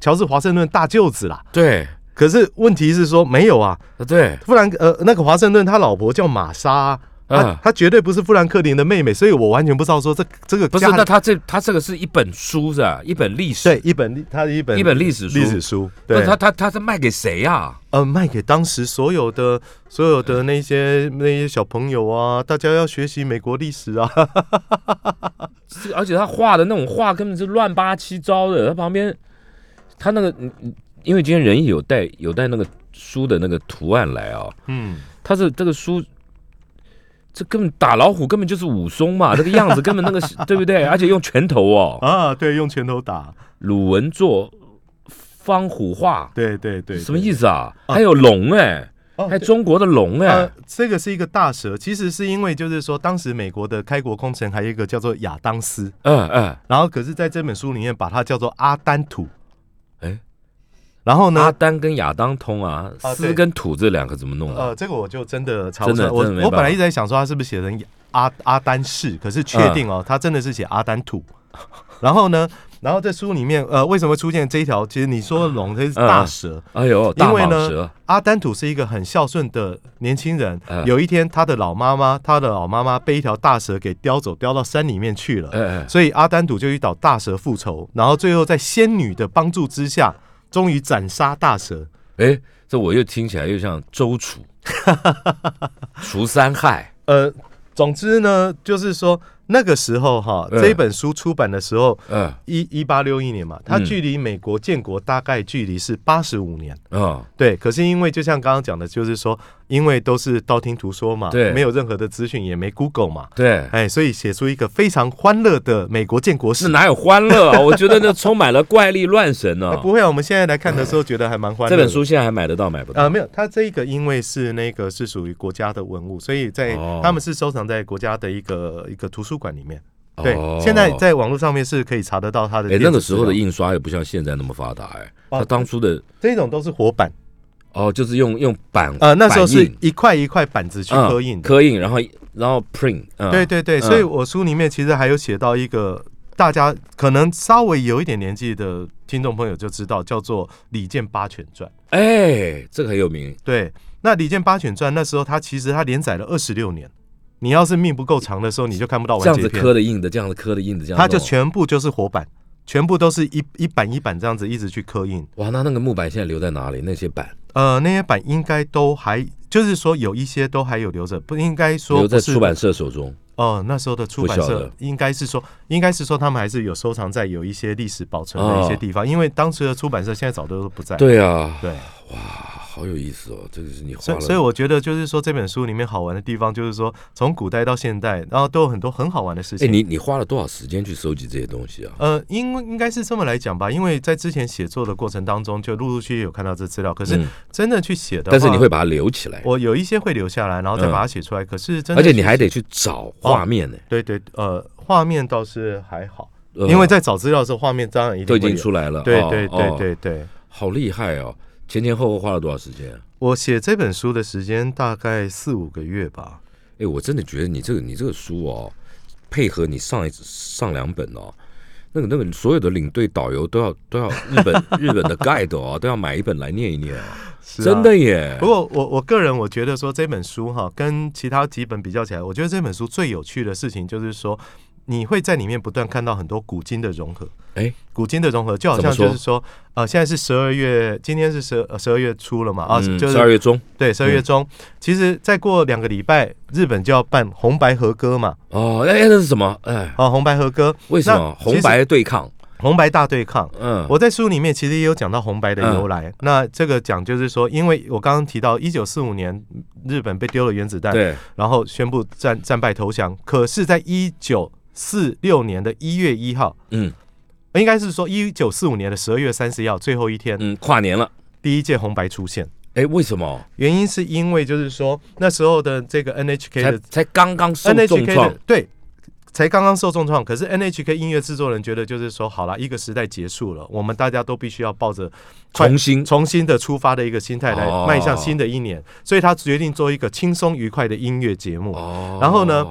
乔治华盛顿大舅子啦。对可是问题是说没有啊，啊对，富兰呃那个华盛顿他老婆叫玛莎啊、他绝对不是富兰克林的妹妹，所以我完全不知道说这这个不是那他这他这个是一本书是吧？一本历史，对一本他的一本一本历史书历史书，对那他他他是卖给谁呀？呃，卖给当时所有的所有的那些那些小朋友啊，大家要学习美国历史啊。(laughs) 而且他画的那种画根本是乱八七糟的，他旁边他那个因为今天仁义有带有带那个书的那个图案来啊，嗯，他是这个书。这根本打老虎根本就是武松嘛，这个样子根本那个 (laughs) 对不对？而且用拳头哦，啊，对，用拳头打，鲁文作方虎画，对对对，什么意思？思啊？还有龙哎、哦还中国的龙哎、呃，这个是一个大蛇，其实是因为就是说，当时美国的开国功臣还有一个叫做亚当斯，嗯嗯，然后可是在这本书里面把它叫做阿丹土，哎，然后呢阿，丹跟亚当通啊，丝跟土这两个怎么弄啊？呃，这个我就真的查不真的出来，我我本来一直在想说他是不是写成阿阿丹氏，可是确定嗯哦，他真的是写阿丹土。然后呢，然后在书里面，呃，为什么会出现这一条？其实你说的龙，它是大蛇。哎呦，大因为呢阿丹土是一个很孝顺的年轻人。嗯有一天，他的老妈妈，他的老妈妈被一条大蛇给叼走，叼到山里面去了。所以阿丹土就去找大蛇复仇，然后最后在仙女的帮助之下，终于斩杀大蛇。哎，这我又听起来又像周楚，(laughs) 除三害，呃，总之呢，就是说那个时候哈，嗯这本书出版的时候，嗯一一八六一年嘛，它嗯距离美国建国大概距离是八十五年。嗯，对，可是因为就像刚刚讲的，就是说，因为都是道听途说嘛，对没有任何的资讯，也没 Google 嘛，对，哎，所以写出一个非常欢乐的美国建国史。是哪有欢乐啊？(laughs) 我觉得那充满了怪力乱神呢呃。不会啊，我们现在来看的时候觉得还蛮欢乐。这本书现在还买得到买不到？啊，没有，它这个因为是那个是属于国家的文物，所以在、哦他们是收藏在国家的一个一个图书馆里面。对，哦现在在网络上面是可以查得到它的。那个时候的印刷也不像现在那么发达哎，哦他当初的这种都是活版，哦，就是用用板呃，那时候是一块一块板子去刻印的。刻印，然后然后 print，嗯对对对，嗯所以我书里面其实还有写到一个大家可能稍微有一点年纪的听众朋友就知道，叫做《李健八犬传》。哎，这个很有名，对，那《李健八犬传》那时候它其实它连载了二十六年，你要是命不够长的时候，你就看不到这样子。刻的印的，这样子刻的印的，这样它就全部就是活板，全部都是一一板一板这样子一直去刻印。哇，那那个木板现在留在哪里？那些板呃，那些板应该都还，就是说有一些都还有留着，不应该说留在出版社手中。哦，那时候的出版社应该是说，应该是说他们还是有收藏在有一些历史保存的一些哦地方，因为当时的出版社现在早都不在。对啊，对，哇，好有意思哦，这个是你花了，所以所以我觉得就是说这本书里面好玩的地方，就是说从古代到现代，然后都有很多很好玩的事情哎，情。你你花了多少时间去收集这些东西啊？呃，应应该是这么来讲吧，因为在之前写作的过程当中，就陆陆续续有看到这资料，可是嗯真的去写的话，但是你会把它留起来，我有一些会留下来，然后再嗯把它写出来。可是真的，而且你还得去找画面呢，对对呃，画面倒是还好，呃因为在找资料的时候，画面当然一定都已经出来了。哦对对对哦对对。好厉害哦！前前后后花了多少时间啊？我写这本书的时间大概四五个月吧。哎，我真的觉得你这个你这个书哦，配合你上一上两本哦，那个那个所有的领队导游都要都要日本 (laughs) 日本的 guide 哦，都要买一本来念一念啊真的耶不。过我我个人我觉得说这本书哈，跟其他几本比较起来，我觉得这本书最有趣的事情就是说，你会在里面不断看到很多古今的融合。哎，古今的融合就好像就是说，呃，现在是十二月，今天是十十二月初了嘛，啊，嗯，就是十二月中对十二月中。其实再过两个礼拜，日本就要办红白和歌嘛，哦，哎，那是什么？哎，哦，红白和歌，为什么红白对抗？红白大对抗。嗯，我在书里面其实也有讲到红白的由来。那这个讲就是说，因为我刚刚提到一九四五年日本被丢了原子弹，对，然后宣布战战败投降。可是，在一九四六年的一月一号，嗯应该是说一九四五年的十二月三十一号最后一天，嗯，跨年了，第一届红白出现。哎，为什么？原因是因为就是说那时候的这个 NHK 才的才刚刚受重创的，对，才刚刚受重创。可是 NHK 音乐制作人觉得就是说，好了，一个时代结束了，我们大家都必须要抱着重新重新的出发的一个心态来哦迈向新的一年，所以他决定做一个轻松愉快的音乐节目。哦然后呢？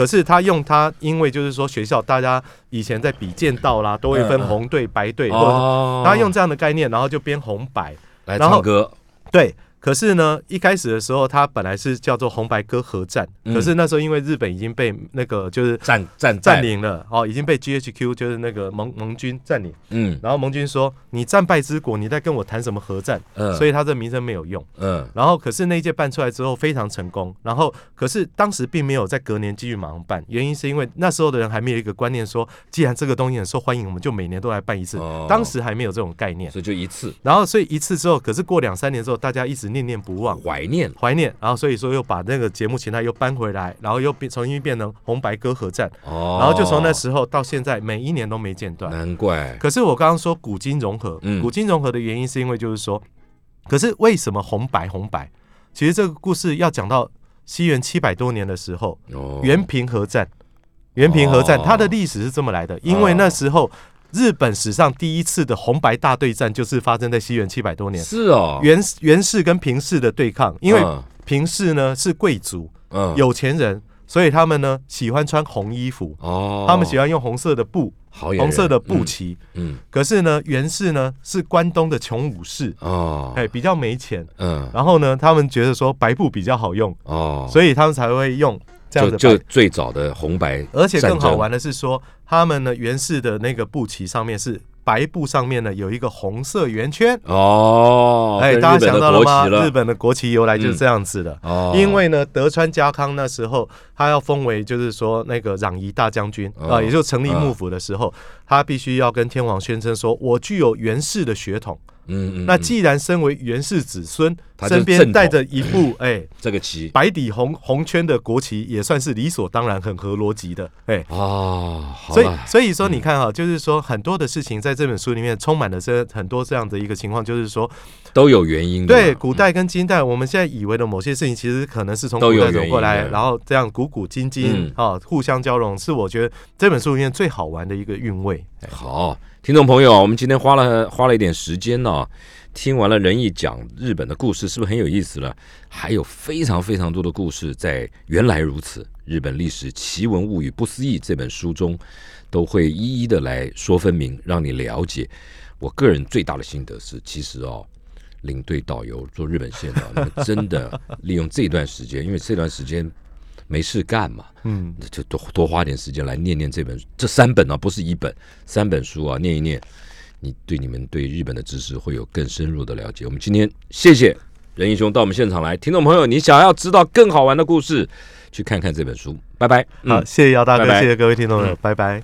可是他用他，因为就是说学校大家以前在比剑道啦，都会分红队、白队，或者哦，他用这样的概念，然后就编红白。来然后唱歌，对，可是呢，一开始的时候，他本来是叫做红白歌合战，嗯。可是那时候因为日本已经被那个就是占占占，领了，哦，已经被 GHQ 就是那个盟盟军占领，嗯。然后盟军说你战败之国，你在跟我谈什么合战？嗯，所以他这名声没有用。嗯。然后可是那一届办出来之后非常成功，然后可是当时并没有在隔年继续马上办，原因是因为那时候的人还没有一个观念说，既然这个东西很受欢迎，我们就每年都来办一次。哦。当时还没有这种概念，所以就一次。然后所以一次之后，可是过两三年之后，大家一直念念不忘。怀念，怀念，然后所以说又把那个节目形态又搬回来，然后又变重新变成红白歌合战，哦，然后就从那时候到现在每一年都没间断。难怪，可是我刚刚说古今融合，嗯。古今融合的原因是因为就是说，可是为什么红白红白？其实这个故事要讲到西元七百多年的时候，哦，元平合战，元平合战哦。它的历史是这么来的，因为那时候日本史上第一次的红白大对战就是发生在西元七百多年，是哦，元元氏跟平氏的对抗，因为嗯。平氏呢是贵族嗯。有钱人，所以他们呢喜欢穿红衣服，哦，他们喜欢用红色的布、好红色的布，旗。嗯可是呢，源氏呢是关东的穷武士，嗯哦，哎，比较没钱。嗯。然后呢，他们觉得说白布比较好用，哦，所以他们才会用这样就的。就最早的红白，而且更好玩的是说，他们呢袁氏的那个布旗上面是白布上面呢有一个红色圆圈。哦，哎，跟大家想到了吗？日本的国旗由来就是这样子的。哦，因为呢，德川家康那时候他要封为就是说那个攘夷大将军啊、哦也就成立幕府的时候，他必须要跟天皇宣称说，我具有袁氏的血统。嗯嗯，那嗯既然身为袁氏子孙，身边带着一部 (laughs) 哎这个旗白底红红圈的国旗，也算是理所当然、很合逻辑的。哎，哦，所以所以说你看哈、就是说很多的事情在这本书里面充满了这很多这样的一个情况，就是说都有原因的，对古代跟今代，我们现在以为的某些事情，其实可能是从古代走过来，然后这样古古今今嗯。啊、互相交融，是我觉得这本书里面最好玩的一个韵味。哎。好，听众朋友，我们今天花了花了一点时间呢、听完了仁义讲日本的故事，是不是很有意思了？还有非常非常多的故事在《原来如此：日本历史奇闻物语不思议》这本书中，都会一一的来说分明，让你了解。我个人最大的心得是，其实哦，领队导游做日本线的，你们真的利用这段时间，因为这段时间没事干嘛，嗯，就多多花点时间来念念这本这三本啊，不是一本，三本书啊，念一念，你对你们对日本的知识会有更深入的了解。我们今天谢谢任英雄到我们现场来，听众朋友，你想要知道更好玩的故事，去看看这本书。拜拜。嗯好，谢谢姚大哥，拜拜谢谢各位听众朋友，拜拜。